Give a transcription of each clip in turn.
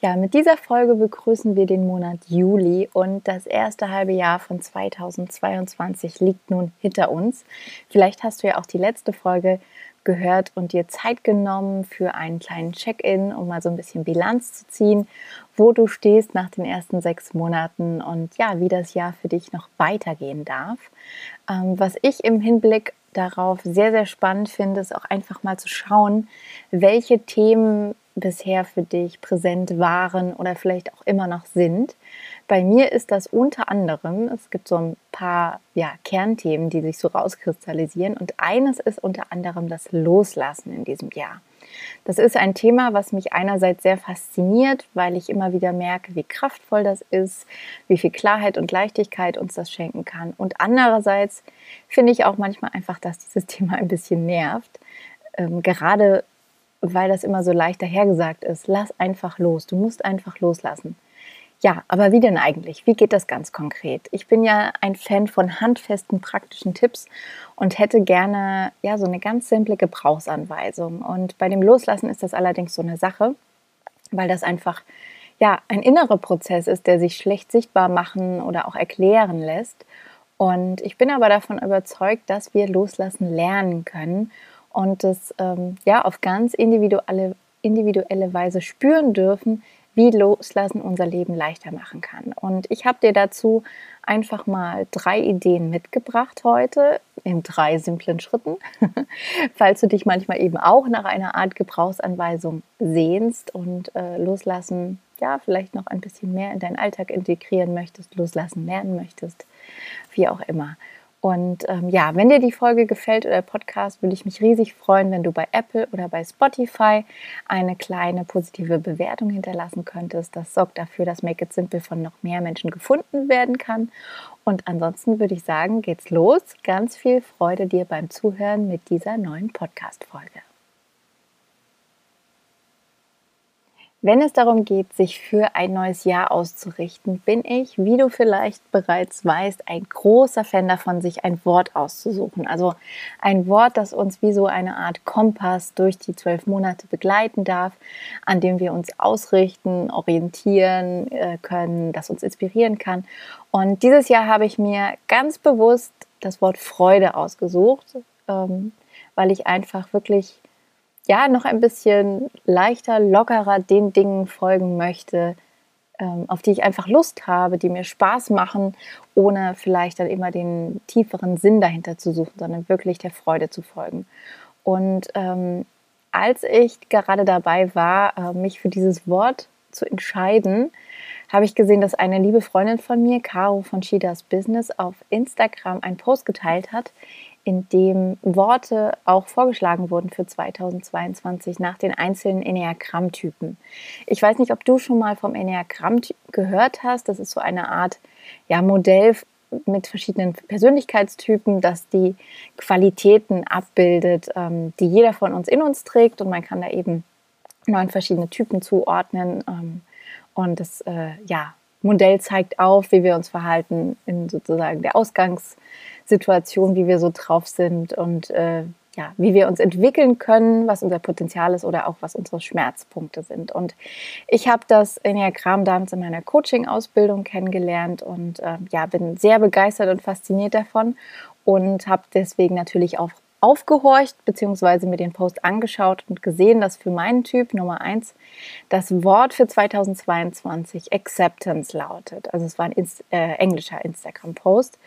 Ja, mit dieser Folge begrüßen wir den Monat Juli und das erste halbe Jahr von 2022 liegt nun hinter uns. Vielleicht hast du ja auch die letzte Folge gehört und dir Zeit genommen für einen kleinen Check-in, um mal so ein bisschen Bilanz zu ziehen, wo du stehst nach den ersten sechs Monaten und ja, wie das Jahr für dich noch weitergehen darf. Ähm, was ich im Hinblick darauf sehr, sehr spannend finde, ist auch einfach mal zu schauen, welche Themen bisher für dich präsent waren oder vielleicht auch immer noch sind. Bei mir ist das unter anderem, es gibt so ein paar ja, Kernthemen, die sich so rauskristallisieren und eines ist unter anderem das Loslassen in diesem Jahr. Das ist ein Thema, was mich einerseits sehr fasziniert, weil ich immer wieder merke, wie kraftvoll das ist, wie viel Klarheit und Leichtigkeit uns das schenken kann. Und andererseits finde ich auch manchmal einfach, dass dieses Thema ein bisschen nervt. Ähm, gerade weil das immer so leicht dahergesagt ist. Lass einfach los. Du musst einfach loslassen. Ja, aber wie denn eigentlich? Wie geht das ganz konkret? Ich bin ja ein Fan von handfesten praktischen Tipps und hätte gerne ja so eine ganz simple Gebrauchsanweisung. Und bei dem Loslassen ist das allerdings so eine Sache, weil das einfach ja ein innerer Prozess ist, der sich schlecht sichtbar machen oder auch erklären lässt. Und ich bin aber davon überzeugt, dass wir loslassen lernen können und das ähm, ja auf ganz individuelle, individuelle Weise spüren dürfen, wie Loslassen unser Leben leichter machen kann. Und ich habe dir dazu einfach mal drei Ideen mitgebracht heute in drei simplen Schritten. Falls du dich manchmal eben auch nach einer Art Gebrauchsanweisung sehnst und äh, Loslassen ja vielleicht noch ein bisschen mehr in deinen Alltag integrieren möchtest, loslassen lernen möchtest, wie auch immer. Und ähm, ja, wenn dir die Folge gefällt oder der Podcast, würde ich mich riesig freuen, wenn du bei Apple oder bei Spotify eine kleine positive Bewertung hinterlassen könntest. Das sorgt dafür, dass Make It Simple von noch mehr Menschen gefunden werden kann. Und ansonsten würde ich sagen, geht's los. Ganz viel Freude dir beim Zuhören mit dieser neuen Podcast-Folge. Wenn es darum geht, sich für ein neues Jahr auszurichten, bin ich, wie du vielleicht bereits weißt, ein großer Fan davon, sich ein Wort auszusuchen. Also ein Wort, das uns wie so eine Art Kompass durch die zwölf Monate begleiten darf, an dem wir uns ausrichten, orientieren äh, können, das uns inspirieren kann. Und dieses Jahr habe ich mir ganz bewusst das Wort Freude ausgesucht, ähm, weil ich einfach wirklich ja, noch ein bisschen leichter, lockerer den Dingen folgen möchte, ähm, auf die ich einfach Lust habe, die mir Spaß machen, ohne vielleicht dann immer den tieferen Sinn dahinter zu suchen, sondern wirklich der Freude zu folgen. Und ähm, als ich gerade dabei war, äh, mich für dieses Wort zu entscheiden, habe ich gesehen, dass eine liebe Freundin von mir, Caro von Shidas Business, auf Instagram einen Post geteilt hat, in dem Worte auch vorgeschlagen wurden für 2022 nach den einzelnen Enneagramm-Typen. Ich weiß nicht, ob du schon mal vom Enneagramm gehört hast. Das ist so eine Art ja, Modell mit verschiedenen Persönlichkeitstypen, das die Qualitäten abbildet, ähm, die jeder von uns in uns trägt. Und man kann da eben neun verschiedene Typen zuordnen. Ähm, und das äh, ja, Modell zeigt auf, wie wir uns verhalten in sozusagen der Ausgangssituation, wie wir so drauf sind und äh, ja, wie wir uns entwickeln können, was unser Potenzial ist oder auch was unsere Schmerzpunkte sind. Und ich habe das Enneagramm damals in meiner Coaching-Ausbildung kennengelernt und äh, ja, bin sehr begeistert und fasziniert davon und habe deswegen natürlich auch aufgehorcht bzw. mir den Post angeschaut und gesehen, dass für meinen Typ Nummer eins das Wort für 2022 Acceptance lautet. Also es war ein Inst äh, englischer Instagram-Post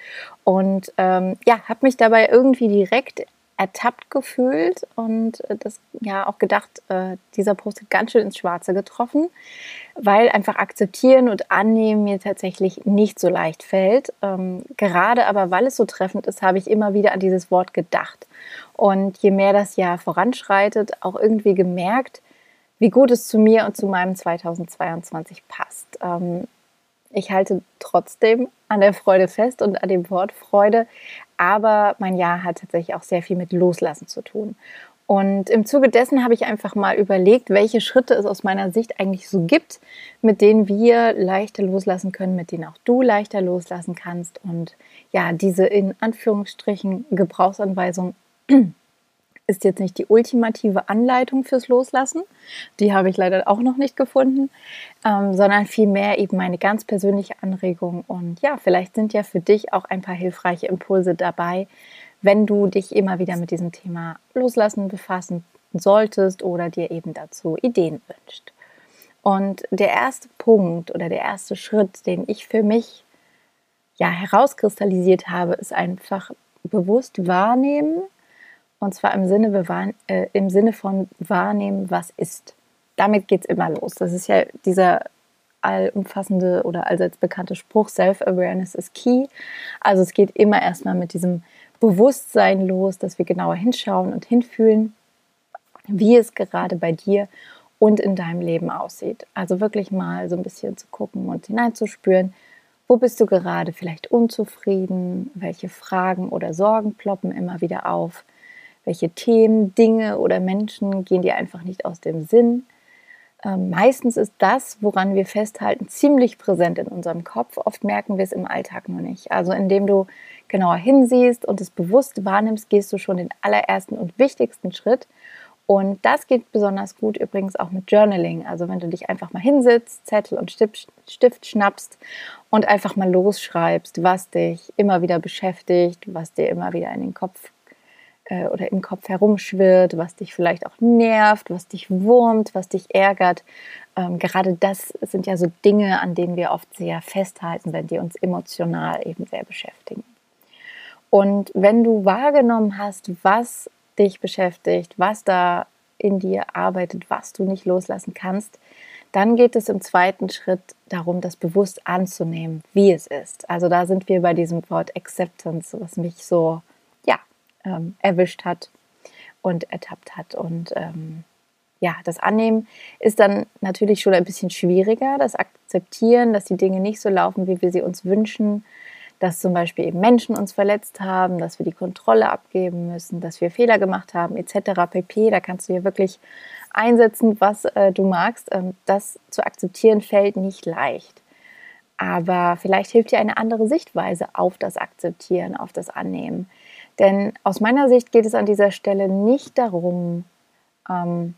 und ähm, ja, habe mich dabei irgendwie direkt ertappt gefühlt und äh, das ja auch gedacht, äh, dieser Post hat ganz schön ins Schwarze getroffen, weil einfach akzeptieren und annehmen mir tatsächlich nicht so leicht fällt. Ähm, gerade aber, weil es so treffend ist, habe ich immer wieder an dieses Wort gedacht. Und je mehr das Jahr voranschreitet, auch irgendwie gemerkt, wie gut es zu mir und zu meinem 2022 passt. Ähm, Ich halte trotzdem an der Freude fest und an dem Wort Freude, aber mein Jahr hat tatsächlich auch sehr viel mit Loslassen zu tun. Und im Zuge dessen habe ich einfach mal überlegt, welche Schritte es aus meiner Sicht eigentlich so gibt, mit denen wir leichter loslassen können, mit denen auch du leichter loslassen kannst. Und ja, diese in Anführungsstrichen Gebrauchsanweisung ist jetzt nicht die ultimative Anleitung fürs Loslassen. Die habe ich leider auch noch nicht gefunden, ähm, sondern vielmehr eben meine ganz persönliche Anregung. Und ja, vielleicht sind ja für dich auch ein paar hilfreiche Impulse dabei, wenn du dich immer wieder mit diesem Thema Loslassen befassen solltest oder dir eben dazu Ideen wünscht. Und der erste Punkt oder der erste Schritt, den ich für mich ja herauskristallisiert habe, ist einfach bewusst wahrnehmen und zwar im Sinne, äh, im Sinne von wahrnehmen, was ist. Damit geht es immer los. Das ist ja dieser allumfassende oder allseits bekannte Spruch, Self-Awareness is key. Also es geht immer erstmal mit diesem Bewusstsein los, dass wir genauer hinschauen und hinfühlen, wie es gerade bei dir und in deinem Leben aussieht. Also wirklich mal so ein bisschen zu gucken und hineinzuspüren, wo bist du gerade vielleicht unzufrieden, welche Fragen oder Sorgen ploppen immer wieder auf, welche Themen, Dinge oder Menschen gehen dir einfach nicht aus dem Sinn. Ähm, meistens ist das, woran wir festhalten, ziemlich präsent in unserem Kopf. Oft merken wir es im Alltag nur nicht. Also indem du genauer hinsiehst und es bewusst wahrnimmst, gehst du schon den allerersten und wichtigsten Schritt. Und das geht besonders gut übrigens auch mit Journaling. Also wenn du dich einfach mal hinsitzt, Zettel und Stift schnappst und einfach mal losschreibst, was dich immer wieder beschäftigt, was dir immer wieder in den Kopf äh, oder im Kopf herumschwirrt, was dich vielleicht auch nervt, was dich wurmt, was dich ärgert. Ähm, gerade das sind ja so Dinge, an denen wir oft sehr festhalten, wenn die uns emotional eben sehr beschäftigen. Und wenn du wahrgenommen hast, was dich beschäftigt, was da in dir arbeitet, was du nicht loslassen kannst, dann geht es im zweiten Schritt darum, das bewusst anzunehmen, wie es ist. Also da sind wir bei diesem Wort Acceptance, was mich so ähm, erwischt hat und ertappt hat. Und ähm, ja, das Annehmen ist dann natürlich schon ein bisschen schwieriger. Das Akzeptieren, dass die Dinge nicht so laufen, wie wir sie uns wünschen, dass zum Beispiel eben Menschen uns verletzt haben, dass wir die Kontrolle abgeben müssen, dass wir Fehler gemacht haben, etc. pp. Da kannst du hier wirklich einsetzen, was äh, du magst. Ähm, das zu akzeptieren fällt nicht leicht. Aber vielleicht hilft dir eine andere Sichtweise auf das Akzeptieren, auf das Annehmen. Denn aus meiner Sicht geht es an dieser Stelle nicht darum, ähm,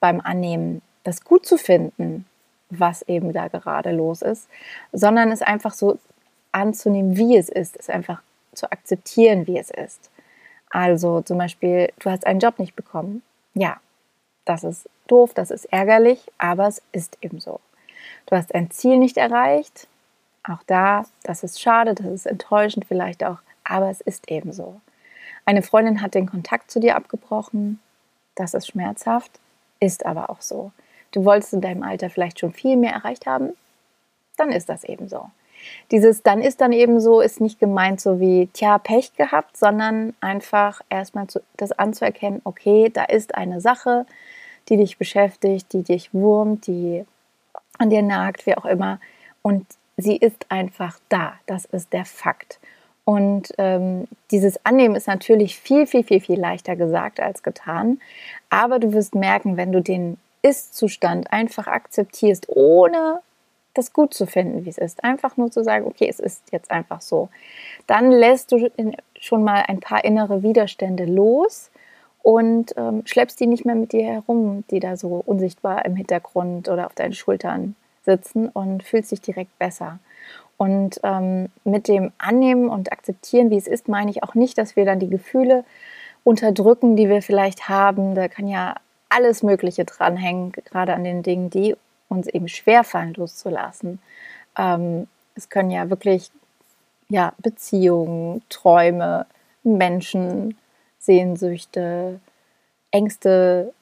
beim Annehmen das gut zu finden, was eben da gerade los ist, sondern es einfach so anzunehmen, wie es ist, es einfach zu akzeptieren, wie es ist. Also zum Beispiel, du hast einen Job nicht bekommen. Ja, das ist doof, das ist ärgerlich, aber es ist eben so. Du hast ein Ziel nicht erreicht. Auch da, das ist schade, das ist enttäuschend vielleicht auch, aber es ist eben so. Eine Freundin hat den Kontakt zu dir abgebrochen. Das ist schmerzhaft, ist aber auch so. Du wolltest in deinem Alter vielleicht schon viel mehr erreicht haben. Dann ist das eben so. Dieses dann ist dann eben so, ist nicht gemeint so wie, tja, Pech gehabt, sondern einfach erstmal das anzuerkennen, okay, da ist eine Sache, die dich beschäftigt, die dich wurmt, die an dir nagt, wie auch immer. Und sie ist einfach da. Das ist der Fakt. Und ähm, dieses Annehmen ist natürlich viel, viel, viel, viel leichter gesagt als getan. Aber du wirst merken, wenn du den Ist-Zustand einfach akzeptierst, ohne das gut zu finden, wie es ist. Einfach nur zu sagen, okay, es ist jetzt einfach so. Dann lässt du schon mal ein paar innere Widerstände los und ähm, schleppst die nicht mehr mit dir herum, die da so unsichtbar im Hintergrund oder auf deinen Schultern sitzen und fühlst dich direkt besser. Und ähm, mit dem Annehmen und Akzeptieren, wie es ist, meine ich auch nicht, dass wir dann die Gefühle unterdrücken, die wir vielleicht haben. Da kann ja alles Mögliche dranhängen, gerade an den Dingen, die uns eben schwerfallen loszulassen. Ähm, es können ja wirklich ja, Beziehungen, Träume, Menschen, Sehnsüchte, Ängste,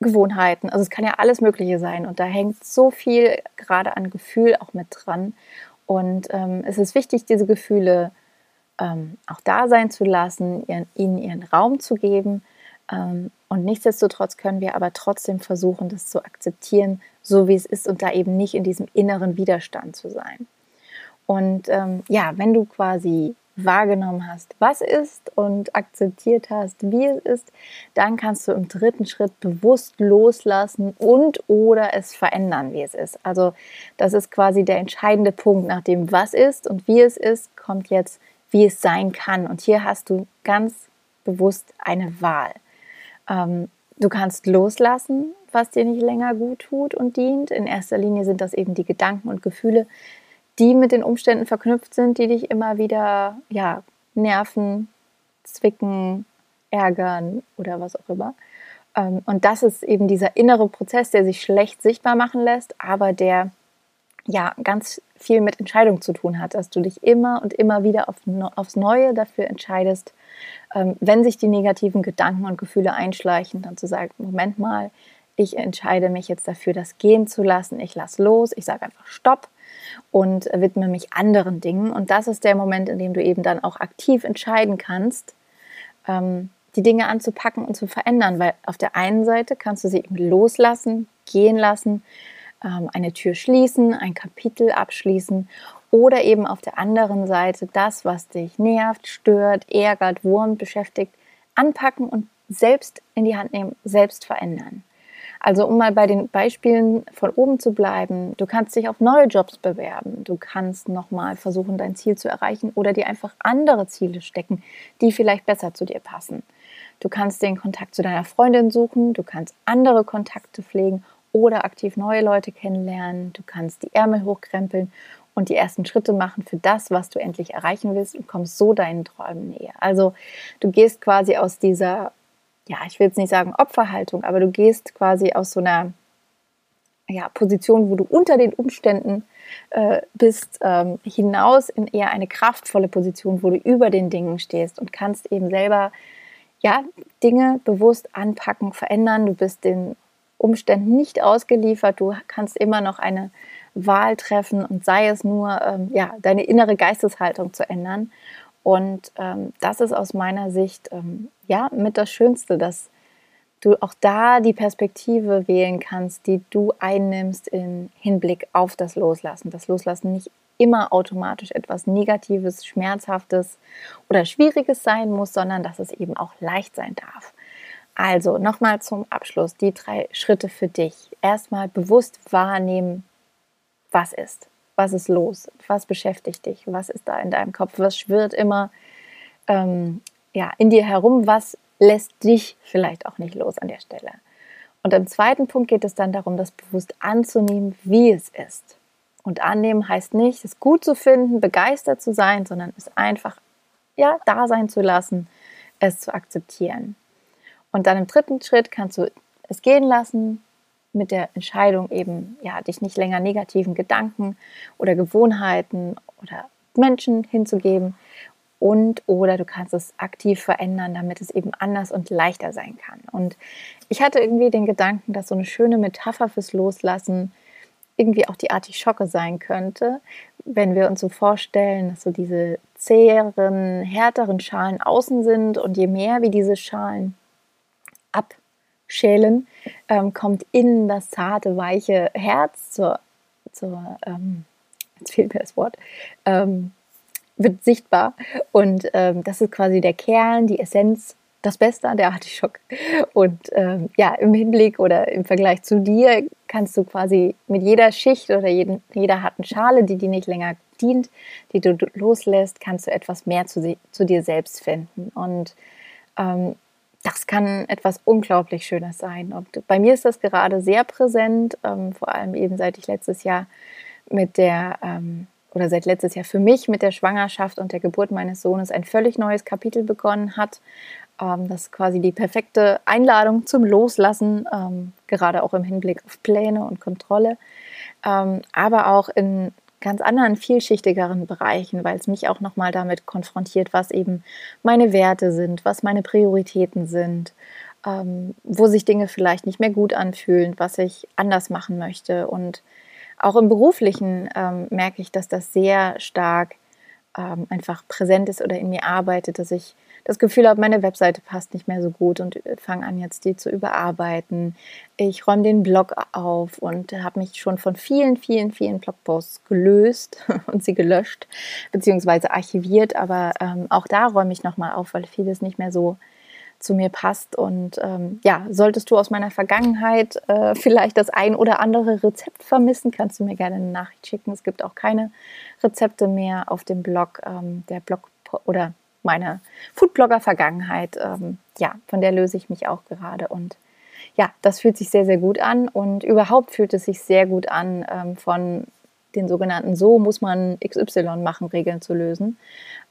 Gewohnheiten. Also es kann ja alles Mögliche sein und da hängt so viel gerade an Gefühl auch mit dran. Und ähm, es ist wichtig, diese Gefühle ähm, auch da sein zu lassen, ihren, ihnen ihren Raum zu geben Ähm, und nichtsdestotrotz können wir aber trotzdem versuchen, das zu akzeptieren, so wie es ist und da eben nicht in diesem inneren Widerstand zu sein. Und ähm, ja, wenn du quasi wahrgenommen hast, was ist und akzeptiert hast, wie es ist, dann kannst du im dritten Schritt bewusst loslassen und oder es verändern, wie es ist. Also das ist quasi der entscheidende Punkt, nach dem was ist und wie es ist, kommt jetzt, wie es sein kann. Und hier hast du ganz bewusst eine Wahl. Ähm, du kannst loslassen, was dir nicht länger gut tut und dient. In erster Linie sind das eben die Gedanken und Gefühle, die mit den Umständen verknüpft sind, die dich immer wieder ja, nerven, zwicken, ärgern oder was auch immer. Ähm, und das ist eben dieser innere Prozess, der sich schlecht sichtbar machen lässt, aber der ja ganz viel mit Entscheidung zu tun hat, dass du dich immer und immer wieder auf, aufs Neue dafür entscheidest, ähm, wenn sich die negativen Gedanken und Gefühle einschleichen, dann zu sagen, Moment mal, ich entscheide mich jetzt dafür, das gehen zu lassen, ich lasse los, ich sage einfach Stopp und widme mich anderen Dingen. Und das ist der Moment, in dem du eben dann auch aktiv entscheiden kannst, ähm, die Dinge anzupacken und zu verändern, weil auf der einen Seite kannst du sie eben loslassen, gehen lassen, ähm, eine Tür schließen, ein Kapitel abschließen oder eben auf der anderen Seite das, was dich nervt, stört, ärgert, wurmt, beschäftigt, anpacken und selbst in die Hand nehmen, selbst verändern. Also um mal bei den Beispielen von oben zu bleiben, du kannst dich auf neue Jobs bewerben, du kannst nochmal versuchen, dein Ziel zu erreichen oder dir einfach andere Ziele stecken, die vielleicht besser zu dir passen. Du kannst den Kontakt zu deiner Freundin suchen, du kannst andere Kontakte pflegen oder aktiv neue Leute kennenlernen, du kannst die Ärmel hochkrempeln und die ersten Schritte machen für das, was du endlich erreichen willst und kommst so deinen Träumen näher. Also du gehst quasi aus dieser ja, ich will jetzt nicht sagen Opferhaltung, aber du gehst quasi aus so einer ja, Position, wo du unter den Umständen äh, bist, ähm, hinaus in eher eine kraftvolle Position, wo du über den Dingen stehst und kannst eben selber ja, Dinge bewusst anpacken, verändern. Du bist den Umständen nicht ausgeliefert. Du kannst immer noch eine Wahl treffen und sei es nur, ähm, ja, deine innere Geisteshaltung zu ändern. Und ähm, das ist aus meiner Sicht ähm, ja mit das Schönste, dass du auch da die Perspektive wählen kannst, die du einnimmst im Hinblick auf das Loslassen. Das Loslassen nicht immer automatisch etwas Negatives, Schmerzhaftes oder Schwieriges sein muss, sondern dass es eben auch leicht sein darf. Also nochmal zum Abschluss die drei Schritte für dich. Erstmal bewusst wahrnehmen, was ist was ist los? Was beschäftigt dich? Was ist da in deinem Kopf? Was schwirrt immer ähm, ja, in dir herum? Was lässt dich vielleicht auch nicht los an der Stelle? Und im zweiten Punkt geht es dann darum, das bewusst anzunehmen, wie es ist. Und annehmen heißt nicht, es gut zu finden, begeistert zu sein, sondern es einfach ja, da sein zu lassen, es zu akzeptieren. Und dann im dritten Schritt kannst du es gehen lassen, mit der Entscheidung eben, ja, dich nicht länger negativen Gedanken oder Gewohnheiten oder Menschen hinzugeben und oder du kannst es aktiv verändern, damit es eben anders und leichter sein kann. Und ich hatte irgendwie den Gedanken, dass so eine schöne Metapher fürs Loslassen irgendwie auch die Artischocke sein könnte, wenn wir uns so vorstellen, dass so diese zäheren, härteren Schalen außen sind und je mehr wie diese Schalen ab schälen, ähm, kommt innen das zarte, weiche Herz zur, zur ähm, jetzt fehlt mir das Wort, ähm, wird sichtbar. Und ähm, das ist quasi der Kern, die Essenz, das Beste an der Artischock. Und ähm, ja, im Hinblick oder im Vergleich zu dir kannst du quasi mit jeder Schicht oder jeden, jeder harten Schale, die dir nicht länger dient, die du loslässt, kannst du etwas mehr zu, zu dir selbst finden. Und ähm, das kann etwas unglaublich Schönes sein. Und bei mir ist das gerade sehr präsent, ähm, vor allem eben seit ich letztes Jahr mit der, ähm, oder seit letztes Jahr für mich mit der Schwangerschaft und der Geburt meines Sohnes ein völlig neues Kapitel begonnen hat. Ähm, das ist quasi die perfekte Einladung zum Loslassen, ähm, gerade auch im Hinblick auf Pläne und Kontrolle, ähm, aber auch in ganz anderen, vielschichtigeren Bereichen, weil es mich auch nochmal damit konfrontiert, was eben meine Werte sind, was meine Prioritäten sind, ähm, wo sich Dinge vielleicht nicht mehr gut anfühlen, was ich anders machen möchte. Und auch im beruflichen ähm, merke ich, dass das sehr stark ähm, einfach präsent ist oder in mir arbeitet, dass ich das Gefühl habe, meine Webseite passt nicht mehr so gut und fange an jetzt die zu überarbeiten. Ich räume den Blog auf und habe mich schon von vielen, vielen, vielen Blogposts gelöst und sie gelöscht bzw. archiviert. Aber ähm, auch da räume ich nochmal auf, weil vieles nicht mehr so zu mir passt. Und ähm, ja, solltest du aus meiner Vergangenheit äh, vielleicht das ein oder andere Rezept vermissen, kannst du mir gerne eine Nachricht schicken. Es gibt auch keine Rezepte mehr auf dem Blog. Ähm, der Blog oder meine Foodblogger-Vergangenheit, ähm, ja, von der löse ich mich auch gerade. Und ja, das fühlt sich sehr, sehr gut an. Und überhaupt fühlt es sich sehr gut an, ähm, von den sogenannten So muss man XY machen, Regeln zu lösen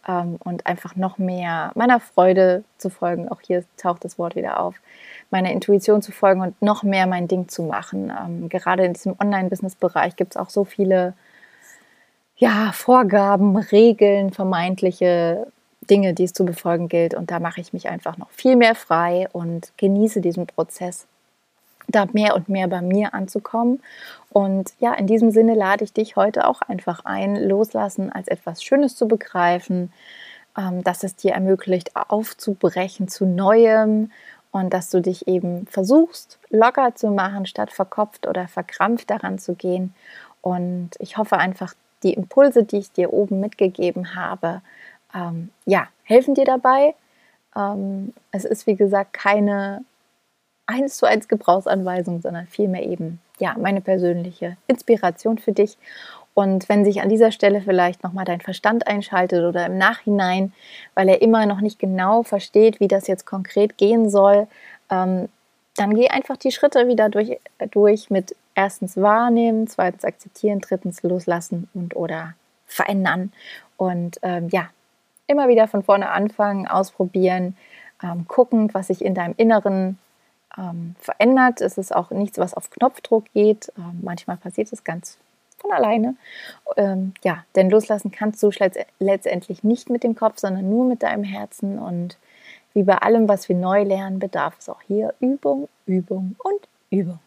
ähm, und einfach noch mehr meiner Freude zu folgen. Auch hier taucht das Wort wieder auf. Meiner Intuition zu folgen und noch mehr mein Ding zu machen. Ähm, gerade in diesem Online-Business-Bereich gibt es auch so viele ja, Vorgaben, Regeln, vermeintliche Dinge, die es zu befolgen gilt. Und da mache ich mich einfach noch viel mehr frei und genieße diesen Prozess da mehr und mehr bei mir anzukommen. Und ja, in diesem Sinne lade ich dich heute auch einfach ein, loslassen als etwas Schönes zu begreifen, ähm, dass es dir ermöglicht, aufzubrechen zu Neuem und dass du dich eben versuchst, locker zu machen, statt verkopft oder verkrampft daran zu gehen. Und ich hoffe einfach, die Impulse, die ich dir oben mitgegeben habe, ähm, ja, helfen dir dabei. Ähm, es ist, wie gesagt, keine eins zu eins Gebrauchsanweisung, sondern vielmehr eben ja meine persönliche Inspiration für dich. Und wenn sich an dieser Stelle vielleicht nochmal dein Verstand einschaltet oder im Nachhinein, weil er immer noch nicht genau versteht, wie das jetzt konkret gehen soll, ähm, dann geh einfach die Schritte wieder durch, durch mit erstens wahrnehmen, zweitens akzeptieren, drittens loslassen und oder verändern. Und ähm, ja, immer wieder von vorne anfangen, ausprobieren, ähm, gucken, was sich in deinem Inneren ähm, verändert. Es ist auch nichts, was auf Knopfdruck geht. Ähm, manchmal passiert es ganz von alleine. Ähm, ja, denn loslassen kannst du letztendlich nicht mit dem Kopf, sondern nur mit deinem Herzen. Und wie bei allem, was wir neu lernen, bedarf es auch hier Übung, Übung und Übung.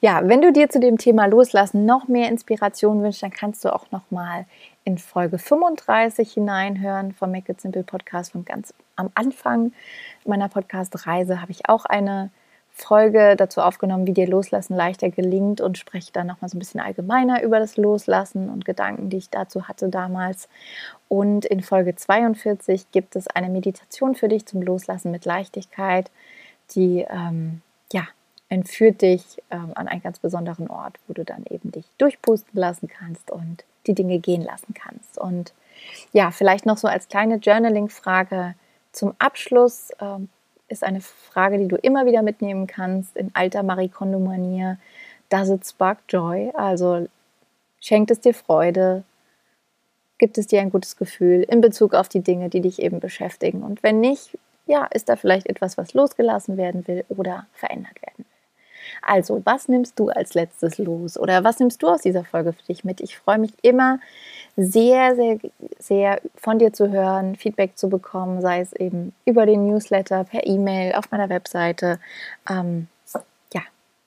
Ja, wenn du dir zu dem Thema Loslassen noch mehr Inspiration wünschst, dann kannst du auch noch mal in Folge 35 hineinhören vom Make It Simple Podcast von ganz am Anfang meiner Podcast-Reise habe ich auch eine Folge dazu aufgenommen, wie dir Loslassen leichter gelingt und spreche dann nochmal so ein bisschen allgemeiner über das Loslassen und Gedanken, die ich dazu hatte damals. Und in Folge 42 gibt es eine Meditation für dich zum Loslassen mit Leichtigkeit, die ähm, ja, entführt dich ähm, an einen ganz besonderen Ort, wo du dann eben dich durchpusten lassen kannst und die Dinge gehen lassen kannst. Und ja, vielleicht noch so als kleine Journaling-Frage zum Abschluss ähm, ist eine Frage, die du immer wieder mitnehmen kannst in alter Marie Kondo-Manier. Does it spark joy? Also schenkt es dir Freude? Gibt es dir ein gutes Gefühl in Bezug auf die Dinge, die dich eben beschäftigen? Und wenn nicht, ja, ist da vielleicht etwas, was losgelassen werden will oder verändert werden will? Also, was nimmst du als letztes los oder was nimmst du aus dieser Folge für dich mit? Ich freue mich immer sehr, sehr, sehr von dir zu hören, Feedback zu bekommen, sei es eben über den Newsletter, per E-Mail, auf meiner Webseite. Ähm, ja,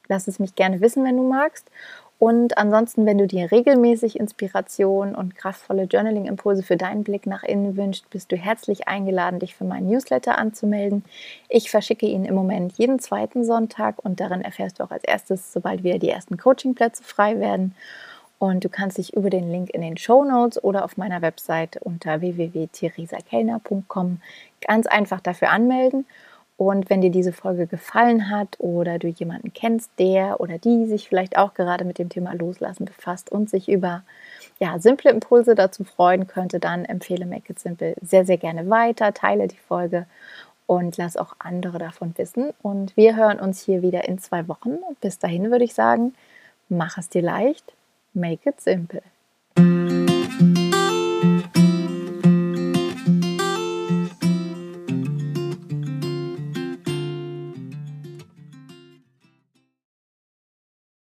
lass es mich gerne wissen, wenn du magst. Und ansonsten, wenn du dir regelmäßig Inspiration und kraftvolle Journaling-Impulse für deinen Blick nach innen wünschst, bist du herzlich eingeladen, dich für meinen Newsletter anzumelden. Ich verschicke ihn im Moment jeden zweiten Sonntag und darin erfährst du auch als erstes, sobald wieder die ersten Coachingplätze frei werden. Und du kannst dich über den Link in den Show Notes oder auf meiner Website unter www.theresakellner.com ganz einfach dafür anmelden. Und wenn dir diese Folge gefallen hat oder du jemanden kennst, der oder die sich vielleicht auch gerade mit dem Thema Loslassen befasst und sich über ja, simple Impulse dazu freuen könnte, dann empfehle Make It Simple sehr, sehr gerne weiter, teile die Folge und lass auch andere davon wissen. Und wir hören uns hier wieder in zwei Wochen. Bis dahin würde ich sagen, mach es dir leicht, make it simple.